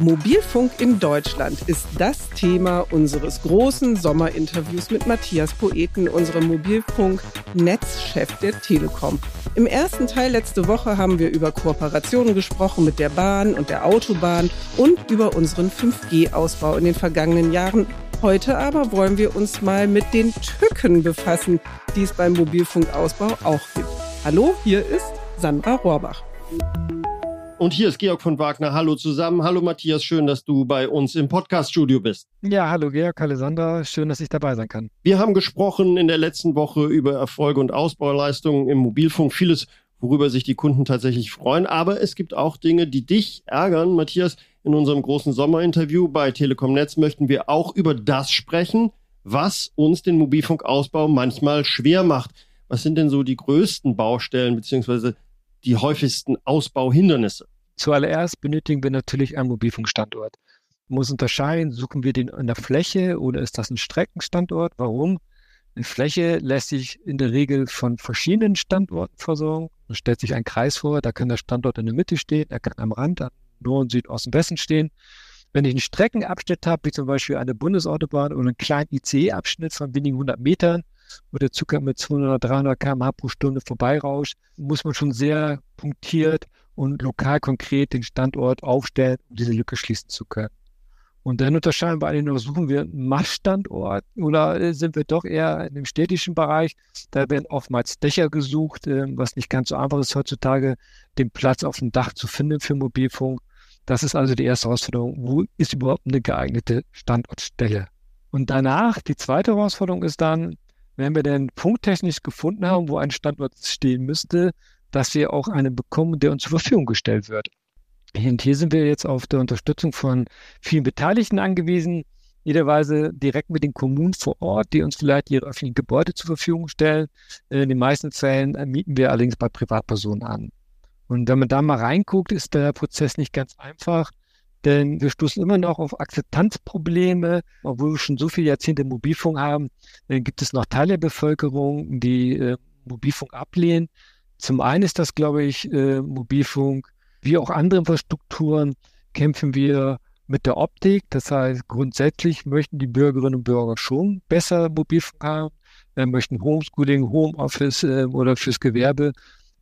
Mobilfunk in Deutschland ist das Thema unseres großen Sommerinterviews mit Matthias Poeten, unserem Mobilfunk-Netzchef der Telekom. Im ersten Teil letzte Woche haben wir über Kooperationen gesprochen mit der Bahn und der Autobahn und über unseren 5G-Ausbau in den vergangenen Jahren. Heute aber wollen wir uns mal mit den Tücken befassen, die es beim Mobilfunkausbau auch gibt. Hallo, hier ist Sandra Rohrbach. Und hier ist Georg von Wagner. Hallo zusammen. Hallo Matthias, schön, dass du bei uns im Podcast-Studio bist. Ja, hallo Georg, hallo Sandra. Schön, dass ich dabei sein kann. Wir haben gesprochen in der letzten Woche über Erfolge und Ausbauleistungen im Mobilfunk. Vieles, worüber sich die Kunden tatsächlich freuen. Aber es gibt auch Dinge, die dich ärgern. Matthias, in unserem großen Sommerinterview bei Telekom Netz möchten wir auch über das sprechen, was uns den Mobilfunkausbau manchmal schwer macht. Was sind denn so die größten Baustellen beziehungsweise die häufigsten Ausbauhindernisse? Zuallererst benötigen wir natürlich einen Mobilfunkstandort. Man muss unterscheiden, suchen wir den in der Fläche oder ist das ein Streckenstandort? Warum? Eine Fläche lässt sich in der Regel von verschiedenen Standorten versorgen. Man stellt sich einen Kreis vor, da kann der Standort in der Mitte stehen, er kann am Rand, an Norden, Südosten, Westen stehen. Wenn ich einen Streckenabschnitt habe, wie zum Beispiel eine Bundesautobahn oder einen kleinen ICE-Abschnitt von wenigen hundert Metern, wo der Zucker mit 200, 300 km/h pro Stunde vorbeirauscht, muss man schon sehr punktiert und lokal konkret den Standort aufstellen, um diese Lücke schließen zu können. Und dann unterscheiden wir eigentlich noch, suchen wir einen Maststandort oder sind wir doch eher in dem städtischen Bereich? Da werden oftmals Dächer gesucht, ähm, was nicht ganz so einfach ist heutzutage, den Platz auf dem Dach zu finden für Mobilfunk. Das ist also die erste Herausforderung. Wo ist überhaupt eine geeignete Standortstelle? Und danach, die zweite Herausforderung ist dann, wenn wir denn punkttechnisch gefunden haben, wo ein Standort stehen müsste, dass wir auch einen bekommen, der uns zur Verfügung gestellt wird. Und hier sind wir jetzt auf der Unterstützung von vielen Beteiligten angewiesen, jederweise direkt mit den Kommunen vor Ort, die uns vielleicht ihre öffentlichen Gebäude zur Verfügung stellen. In den meisten Fällen mieten wir allerdings bei Privatpersonen an. Und wenn man da mal reinguckt, ist der Prozess nicht ganz einfach. Denn wir stoßen immer noch auf Akzeptanzprobleme, obwohl wir schon so viele Jahrzehnte Mobilfunk haben, dann gibt es noch Teile der Bevölkerung, die äh, Mobilfunk ablehnen. Zum einen ist das, glaube ich, äh, Mobilfunk, wie auch andere Infrastrukturen, kämpfen wir mit der Optik. Das heißt, grundsätzlich möchten die Bürgerinnen und Bürger schon besser Mobilfunk haben, äh, möchten Homeschooling, Homeoffice äh, oder fürs Gewerbe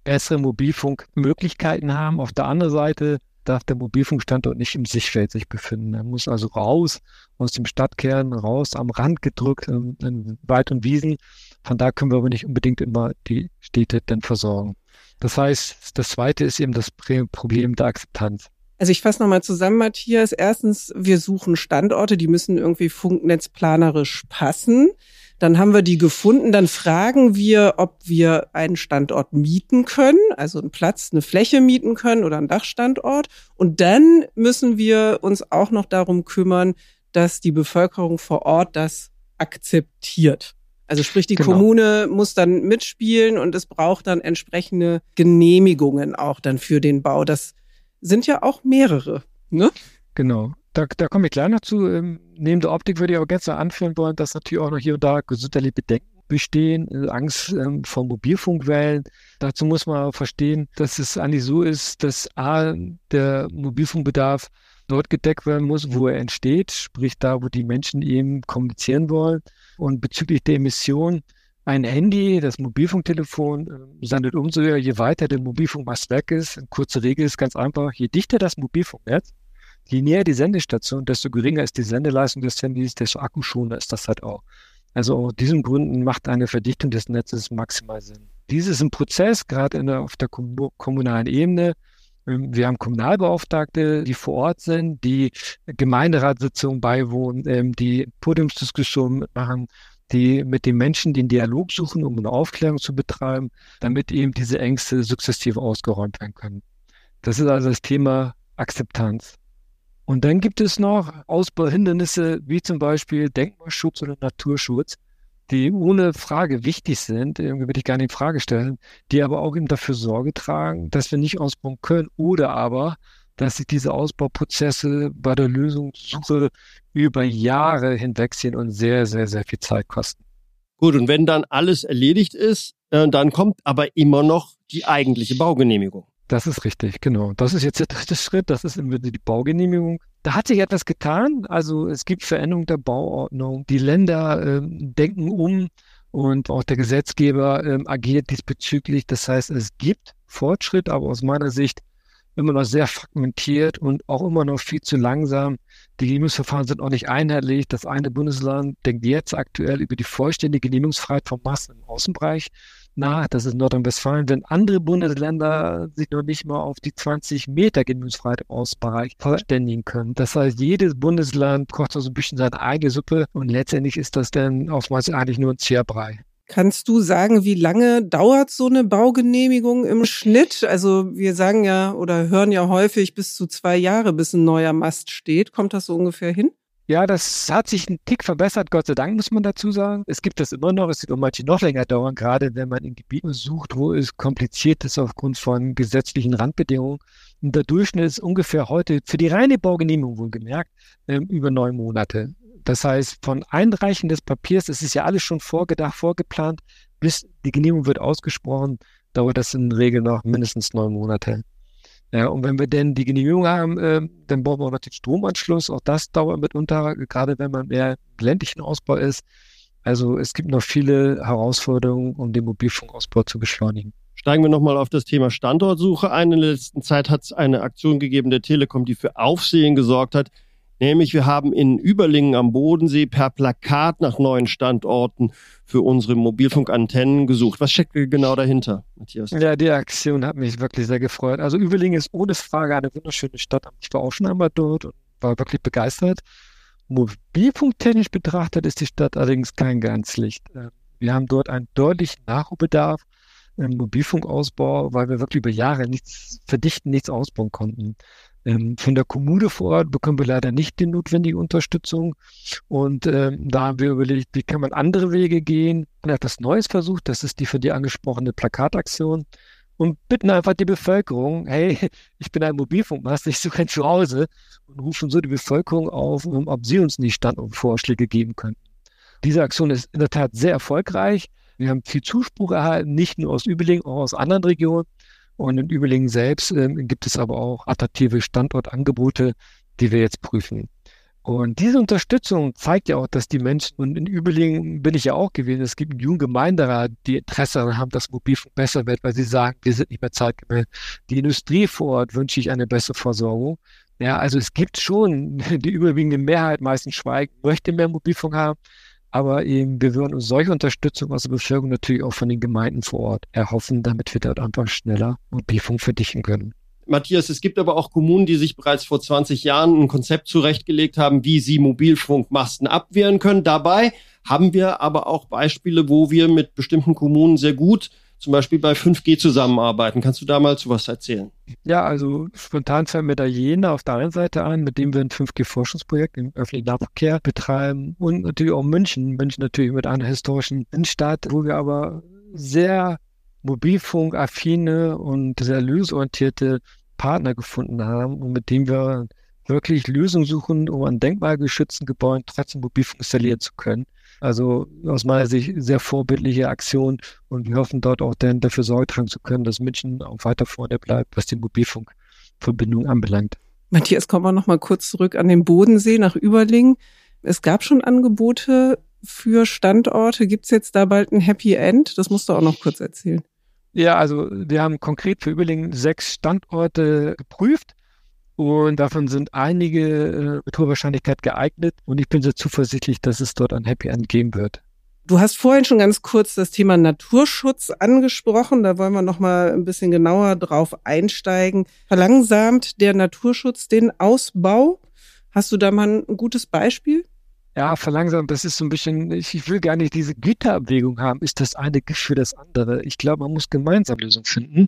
bessere Mobilfunkmöglichkeiten haben. Auf der anderen Seite darf der Mobilfunkstandort nicht im Sichtfeld sich befinden. Er muss also raus aus dem Stadtkern, raus am Rand gedrückt, in, in Wald und Wiesen. Von da können wir aber nicht unbedingt immer die Städte dann versorgen. Das heißt, das zweite ist eben das Problem der Akzeptanz. Also ich fasse nochmal zusammen, Matthias. Erstens, wir suchen Standorte, die müssen irgendwie funknetzplanerisch passen. Dann haben wir die gefunden. Dann fragen wir, ob wir einen Standort mieten können, also einen Platz, eine Fläche mieten können oder einen Dachstandort. Und dann müssen wir uns auch noch darum kümmern, dass die Bevölkerung vor Ort das akzeptiert. Also sprich, die genau. Kommune muss dann mitspielen und es braucht dann entsprechende Genehmigungen auch dann für den Bau. Das sind ja auch mehrere, ne? Genau. Da, da komme ich gleich noch zu. Ähm, neben der Optik würde ich aber gerne anführen wollen, dass natürlich auch noch hier und da gesundheitliche Bedenken bestehen, äh, Angst ähm, vor Mobilfunkwellen. Dazu muss man verstehen, dass es eigentlich so ist, dass A, der Mobilfunkbedarf dort gedeckt werden muss, wo er entsteht, sprich da, wo die Menschen eben kommunizieren wollen. Und bezüglich der Emission, ein Handy, das Mobilfunktelefon, äh, sendet umso höher, je weiter der Mobilfunkmast weg ist. Kurze Regel ist ganz einfach, je dichter das Mobilfunknetz, je näher die Sendestation, desto geringer ist die Sendeleistung des Handys, desto akkuschoner ist das halt auch. Also aus diesen Gründen macht eine Verdichtung des Netzes maximal Sinn. Dies ist ein Prozess, gerade der, auf der kommunalen Ebene. Ähm, wir haben Kommunalbeauftragte, die vor Ort sind, die Gemeinderatssitzungen beiwohnen, ähm, die Podiumsdiskussionen mitmachen, die mit den Menschen den Dialog suchen, um eine Aufklärung zu betreiben, damit eben diese Ängste sukzessive ausgeräumt werden können. Das ist also das Thema Akzeptanz. Und dann gibt es noch Ausbauhindernisse wie zum Beispiel Denkmalschutz oder Naturschutz, die ohne Frage wichtig sind, irgendwie würde ich gar nicht in Frage stellen, die aber auch eben dafür Sorge tragen, dass wir nicht ausbauen können oder aber, dass sich diese Ausbauprozesse bei der Lösungssuche über Jahre hinwegziehen und sehr, sehr, sehr viel Zeit kosten. Gut, und wenn dann alles erledigt ist, äh, dann kommt aber immer noch die eigentliche Baugenehmigung. Das ist richtig, genau. Das ist jetzt der dritte Schritt, das ist die Baugenehmigung. Da hat sich etwas getan. Also es gibt Veränderungen der Bauordnung. Die Länder äh, denken um und auch der Gesetzgeber äh, agiert diesbezüglich. Das heißt, es gibt Fortschritt, aber aus meiner Sicht immer noch sehr fragmentiert und auch immer noch viel zu langsam. Die Genehmigungsverfahren sind auch nicht einheitlich. Das eine Bundesland denkt jetzt aktuell über die vollständige Genehmigungsfreiheit von Massen im Außenbereich nach. Das ist Nordrhein-Westfalen, wenn andere Bundesländer sich noch nicht mal auf die 20 Meter Genehmigungsfreiheit im Außenbereich verständigen können. Das heißt, jedes Bundesland kocht so ein bisschen seine eigene Suppe und letztendlich ist das dann oftmals eigentlich nur ein Zierbrei. Kannst du sagen, wie lange dauert so eine Baugenehmigung im Schnitt? Also wir sagen ja oder hören ja häufig bis zu zwei Jahre, bis ein neuer Mast steht. Kommt das so ungefähr hin? Ja, das hat sich ein Tick verbessert, Gott sei Dank, muss man dazu sagen. Es gibt das immer noch, es wird auch manche noch länger dauern, gerade wenn man in Gebieten sucht, wo es kompliziert ist aufgrund von gesetzlichen Randbedingungen. Und der Durchschnitt ist ungefähr heute, für die reine Baugenehmigung wohlgemerkt, ähm, über neun Monate. Das heißt, von Einreichen des Papiers, es ist ja alles schon vorgedacht, vorgeplant, bis die Genehmigung wird ausgesprochen, dauert das in der Regel noch mindestens neun Monate. Ja, und wenn wir denn die Genehmigung haben, äh, dann brauchen wir auch noch den Stromanschluss. Auch das dauert mitunter, gerade wenn man mehr ländlichen Ausbau ist. Also es gibt noch viele Herausforderungen, um den Mobilfunkausbau zu beschleunigen. Steigen wir nochmal auf das Thema Standortsuche ein. In der letzten Zeit hat es eine Aktion gegeben der Telekom, die für Aufsehen gesorgt hat. Nämlich wir haben in Überlingen am Bodensee per Plakat nach neuen Standorten für unsere Mobilfunkantennen gesucht. Was steckt genau dahinter, Matthias? Ja, die Aktion hat mich wirklich sehr gefreut. Also Überlingen ist ohne Frage eine wunderschöne Stadt. Ich war auch schon einmal dort und war wirklich begeistert. Mobilfunktechnisch betrachtet ist die Stadt allerdings kein Ganzlicht. Äh, wir haben dort einen deutlichen Nachholbedarf im Mobilfunkausbau, weil wir wirklich über Jahre nichts verdichten, nichts ausbauen konnten. Ähm, von der Kommune vor Ort bekommen wir leider nicht die notwendige Unterstützung. Und ähm, da haben wir überlegt, wie kann man andere Wege gehen. Man hat das Neues versucht, das ist die von dir angesprochene Plakataktion. Und bitten einfach die Bevölkerung, hey, ich bin ein Mobilfunkmast, ich suche ein Zuhause und rufen so die Bevölkerung auf, ob sie uns nicht Standortvorschläge geben können. Diese Aktion ist in der Tat sehr erfolgreich. Wir haben viel Zuspruch erhalten, nicht nur aus Überlingen, auch aus anderen Regionen. Und in Überlingen selbst äh, gibt es aber auch attraktive Standortangebote, die wir jetzt prüfen. Und diese Unterstützung zeigt ja auch, dass die Menschen, und in Überlingen bin ich ja auch gewesen, es gibt einen jungen Gemeinderat, die Interesse daran haben, dass Mobilfunk besser wird, weil sie sagen, wir sind nicht mehr zeitgemäß. Die Industrie vor Ort wünsche ich eine bessere Versorgung. Ja, also es gibt schon die überwiegende Mehrheit, meistens schweigt, möchte mehr Mobilfunk haben. Aber eben, wir würden uns solche Unterstützung aus der Bevölkerung natürlich auch von den Gemeinden vor Ort erhoffen, damit wir dort einfach schneller Mobilfunk verdichten können. Matthias, es gibt aber auch Kommunen, die sich bereits vor 20 Jahren ein Konzept zurechtgelegt haben, wie sie Mobilfunkmasten abwehren können. Dabei haben wir aber auch Beispiele, wo wir mit bestimmten Kommunen sehr gut zum Beispiel bei 5G zusammenarbeiten. Kannst du da mal zu was erzählen? Ja, also spontan fällt mir da Jena auf der einen Seite ein, mit dem wir ein 5G-Forschungsprojekt im öffentlichen Nahverkehr betreiben und natürlich auch München. München natürlich mit einer historischen Innenstadt, wo wir aber sehr mobilfunkaffine und sehr lösungsorientierte Partner gefunden haben und mit dem wir wirklich Lösungen suchen, um an denkmalgeschützten Gebäuden trotzdem Mobilfunk installieren zu können. Also aus meiner Sicht sehr vorbildliche Aktion und wir hoffen dort auch dann dafür Sorge tragen zu können, dass München auch weiter vorne bleibt, was die Mobilfunkverbindung anbelangt. Matthias, kommen wir noch mal kurz zurück an den Bodensee nach Überlingen. Es gab schon Angebote für Standorte. Gibt es jetzt da bald ein Happy End? Das musst du auch noch kurz erzählen. Ja, also wir haben konkret für Überlingen sechs Standorte geprüft und davon sind einige äh, mit hoher Wahrscheinlichkeit geeignet. Und ich bin sehr zuversichtlich, dass es dort ein Happy End geben wird. Du hast vorhin schon ganz kurz das Thema Naturschutz angesprochen. Da wollen wir noch mal ein bisschen genauer drauf einsteigen. Verlangsamt der Naturschutz den Ausbau? Hast du da mal ein gutes Beispiel? Ja, verlangsamt, das ist so ein bisschen, ich will gar nicht diese Güterabwägung haben. Ist das eine Gift für das andere? Ich glaube, man muss gemeinsam Lösungen finden.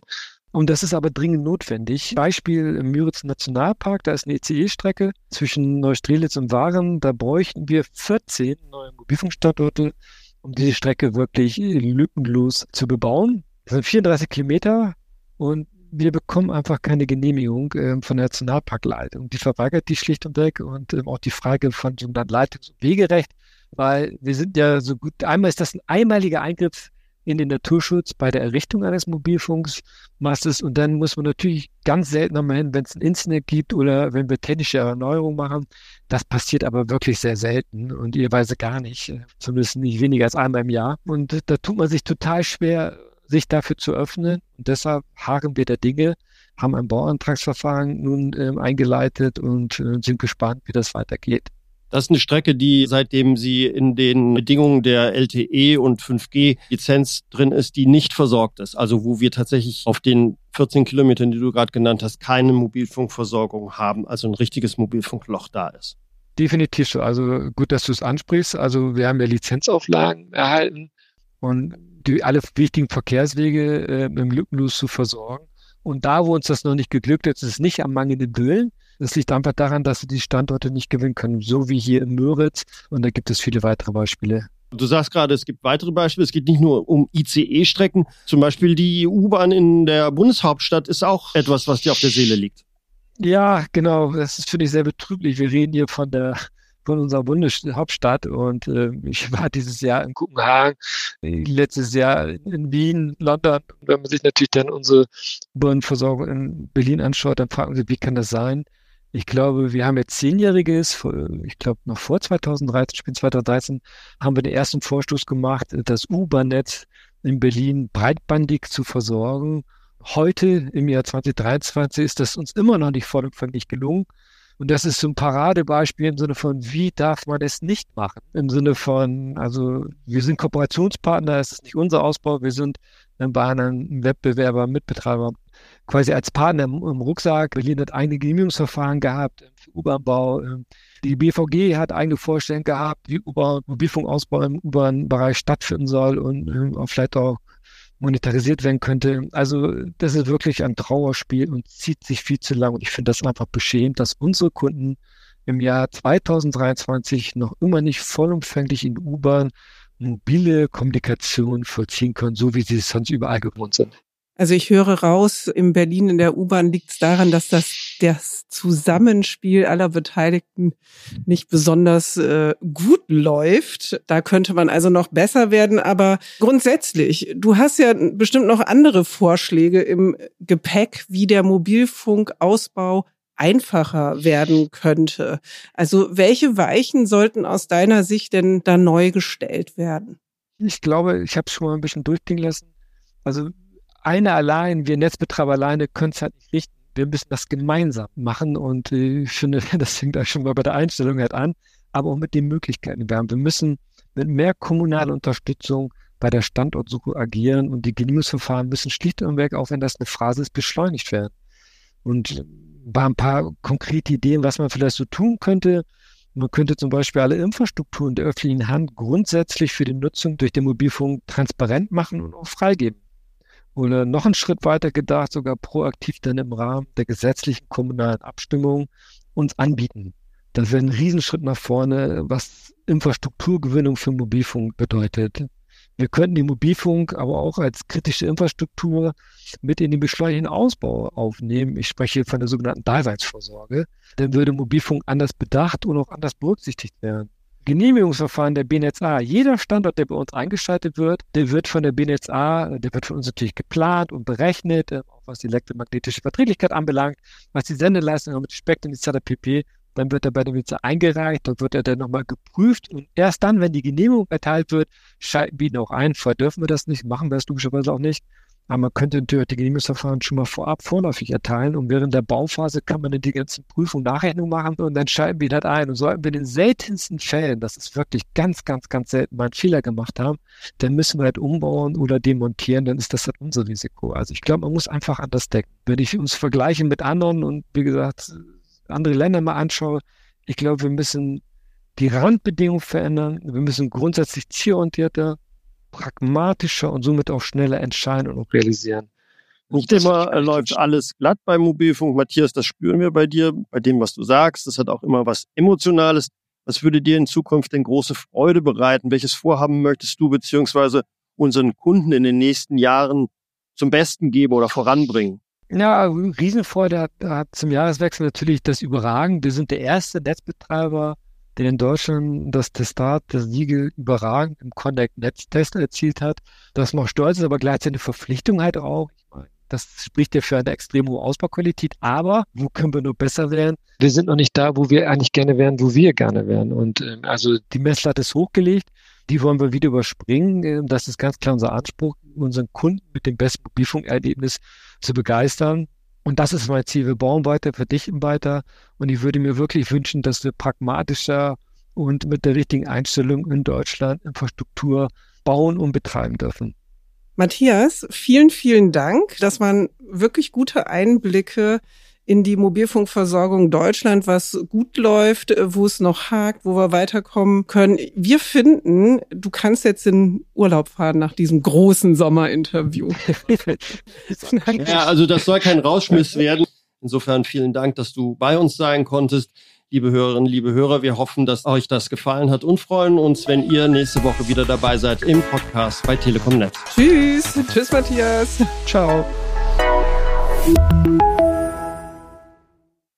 Und das ist aber dringend notwendig. Beispiel im Müritz Nationalpark, da ist eine ECE-Strecke zwischen Neustrelitz und Waren. Da bräuchten wir 14 neue Mobilfunkstandorte, um diese Strecke wirklich lückenlos zu bebauen. Das sind 34 Kilometer und wir bekommen einfach keine Genehmigung äh, von der Nationalparkleitung. Die verweigert die schlicht und weg und ähm, auch die Frage von sogenannten Leitungs- und Wegerecht, weil wir sind ja so gut, einmal ist das ein einmaliger Eingriff in den Naturschutz bei der Errichtung eines Mobilfunkmastes und dann muss man natürlich ganz selten nochmal hin, wenn es ein Internet gibt oder wenn wir technische Erneuerungen machen. Das passiert aber wirklich sehr selten und ihr gar nicht, zumindest nicht weniger als einmal im Jahr. Und da tut man sich total schwer, sich dafür zu öffnen. Und deshalb harren wir der Dinge, haben ein Bauantragsverfahren nun ähm, eingeleitet und äh, sind gespannt, wie das weitergeht. Das ist eine Strecke, die seitdem sie in den Bedingungen der LTE und 5G-Lizenz drin ist, die nicht versorgt ist. Also wo wir tatsächlich auf den 14 Kilometern, die du gerade genannt hast, keine Mobilfunkversorgung haben. Also ein richtiges Mobilfunkloch da ist. Definitiv so. Also gut, dass du es ansprichst. Also wir haben ja Lizenzauflagen erhalten und die, alle wichtigen Verkehrswege äh, im Lückenlos zu versorgen. Und da, wo uns das noch nicht geglückt ist, ist es nicht am mangelnden Willen, das liegt einfach daran, dass sie die Standorte nicht gewinnen können, so wie hier in Müritz. Und da gibt es viele weitere Beispiele. Du sagst gerade, es gibt weitere Beispiele. Es geht nicht nur um ICE-Strecken. Zum Beispiel die U-Bahn in der Bundeshauptstadt ist auch etwas, was dir auf der Seele liegt. Ja, genau. Das ist, finde ich, sehr betrüblich. Wir reden hier von der von unserer Bundeshauptstadt und äh, ich war dieses Jahr in Kopenhagen, letztes Jahr in Wien, London. Wenn man sich natürlich dann unsere U-Bahn-Versorgung in Berlin anschaut, dann fragen Sie, wie kann das sein? Ich glaube, wir haben jetzt zehnjähriges, ich glaube noch vor 2013, Spiel 2013, haben wir den ersten Vorstoß gemacht, das U-Bahn-Netz in Berlin breitbandig zu versorgen. Heute im Jahr 2023 ist das uns immer noch nicht vollumfänglich gelungen. Und das ist so ein Paradebeispiel im Sinne von, wie darf man es nicht machen? Im Sinne von, also wir sind Kooperationspartner, es ist nicht unser Ausbau, wir sind bei einem Wettbewerber, Mitbetreiber quasi als Partner im, im Rucksack. Berlin hat eigene Genehmigungsverfahren gehabt für U-Bahn-Bau. Ähm, die BVG hat eigene Vorstellungen gehabt, wie Mobilfunkausbau im U-Bahn-Bereich stattfinden soll und äh, vielleicht auch monetarisiert werden könnte. Also das ist wirklich ein Trauerspiel und zieht sich viel zu lang. Und ich finde das einfach beschämend, dass unsere Kunden im Jahr 2023 noch immer nicht vollumfänglich in U-Bahn mobile Kommunikation vollziehen können, so wie sie es sonst überall gewohnt sind. Also ich höre raus, in Berlin in der U-Bahn liegt es daran, dass das, das Zusammenspiel aller Beteiligten nicht besonders äh, gut läuft. Da könnte man also noch besser werden. Aber grundsätzlich, du hast ja bestimmt noch andere Vorschläge im Gepäck, wie der Mobilfunkausbau einfacher werden könnte. Also welche Weichen sollten aus deiner Sicht denn da neu gestellt werden? Ich glaube, ich habe es schon mal ein bisschen durchgehen lassen. Also einer allein, wir Netzbetreiber alleine können es halt nicht richten. Wir müssen das gemeinsam machen und äh, ich finde, das fängt auch schon mal bei der Einstellung halt an, aber auch mit den Möglichkeiten, die wir haben. Wir müssen mit mehr kommunaler Unterstützung bei der Standortsuche agieren und die Genehmigungsverfahren müssen schlicht und weg, auch wenn das eine Phrase ist, beschleunigt werden. Und war ein paar konkrete Ideen, was man vielleicht so tun könnte. Man könnte zum Beispiel alle Infrastrukturen der öffentlichen Hand grundsätzlich für die Nutzung durch den Mobilfunk transparent machen und auch freigeben. Oder noch einen Schritt weiter gedacht, sogar proaktiv dann im Rahmen der gesetzlichen kommunalen Abstimmung uns anbieten. Das wäre ein Riesenschritt nach vorne, was Infrastrukturgewinnung für Mobilfunk bedeutet. Wir könnten die Mobilfunk aber auch als kritische Infrastruktur mit in den beschleunigten Ausbau aufnehmen. Ich spreche von der sogenannten Daseinsvorsorge. Dann würde Mobilfunk anders bedacht und auch anders berücksichtigt werden. Genehmigungsverfahren der BNetzA. Jeder Standort, der bei uns eingeschaltet wird, der wird von der BNetzA, der wird von uns natürlich geplant und berechnet, äh, auch was die elektromagnetische Verträglichkeit anbelangt, was die Sendeleistung mit Spektren etc. pp. Dann wird er bei der BNetzA eingereicht, dann wird er dann nochmal geprüft und erst dann, wenn die Genehmigung erteilt wird, schalten wir ihn auch ein. Vorher dürfen wir das nicht, machen wir es logischerweise auch nicht. Aber man könnte natürlich die Genehmigungsverfahren schon mal vorab vorläufig erteilen und während der Bauphase kann man dann die ganzen Prüfungen, Nachrechnungen machen und dann schalten wir das ein. Und sollten wir in den seltensten Fällen, das ist wirklich ganz, ganz, ganz selten, mal einen Fehler gemacht haben, dann müssen wir halt umbauen oder demontieren, dann ist das halt unser Risiko. Also ich glaube, man muss einfach anders decken. Wenn ich uns vergleiche mit anderen und wie gesagt, andere Länder mal anschaue, ich glaube, wir müssen die Randbedingungen verändern. Wir müssen grundsätzlich zielorientierter pragmatischer und somit auch schneller entscheiden und auch realisieren. Nicht immer äh, läuft alles glatt beim Mobilfunk. Matthias, das spüren wir bei dir, bei dem, was du sagst. Das hat auch immer was Emotionales. Was würde dir in Zukunft denn große Freude bereiten? Welches Vorhaben möchtest du beziehungsweise unseren Kunden in den nächsten Jahren zum Besten geben oder voranbringen? Ja, Riesenfreude hat, hat zum Jahreswechsel natürlich das Überragen. Wir sind der erste Netzbetreiber der in Deutschland das Testat, das Siegel überragend im Connect-Netz-Test erzielt hat, dass man stolz ist, aber gleichzeitig eine Verpflichtung halt auch. Ich meine, das spricht ja für eine extrem hohe Ausbauqualität. Aber wo können wir nur besser werden? Wir sind noch nicht da, wo wir eigentlich gerne wären, wo wir gerne wären. Und ähm, also die Messlatte ist hochgelegt. Die wollen wir wieder überspringen. Ähm, das ist ganz klar unser Anspruch, unseren Kunden mit dem besten Mobilfunkerlebnis zu begeistern. Und das ist mein Ziel. Wir bauen weiter, verdichten weiter. Und ich würde mir wirklich wünschen, dass wir pragmatischer und mit der richtigen Einstellung in Deutschland Infrastruktur bauen und betreiben dürfen. Matthias, vielen, vielen Dank. Das waren wirklich gute Einblicke in die Mobilfunkversorgung Deutschland, was gut läuft, wo es noch hakt, wo wir weiterkommen können. Wir finden, du kannst jetzt in Urlaub fahren nach diesem großen Sommerinterview. ja, also das soll kein Rauschmiss werden. Insofern vielen Dank, dass du bei uns sein konntest liebe Hörerinnen, liebe Hörer. Wir hoffen, dass euch das gefallen hat und freuen uns, wenn ihr nächste Woche wieder dabei seid im Podcast bei Telekom Netz. Tschüss. Tschüss, Matthias. Ciao.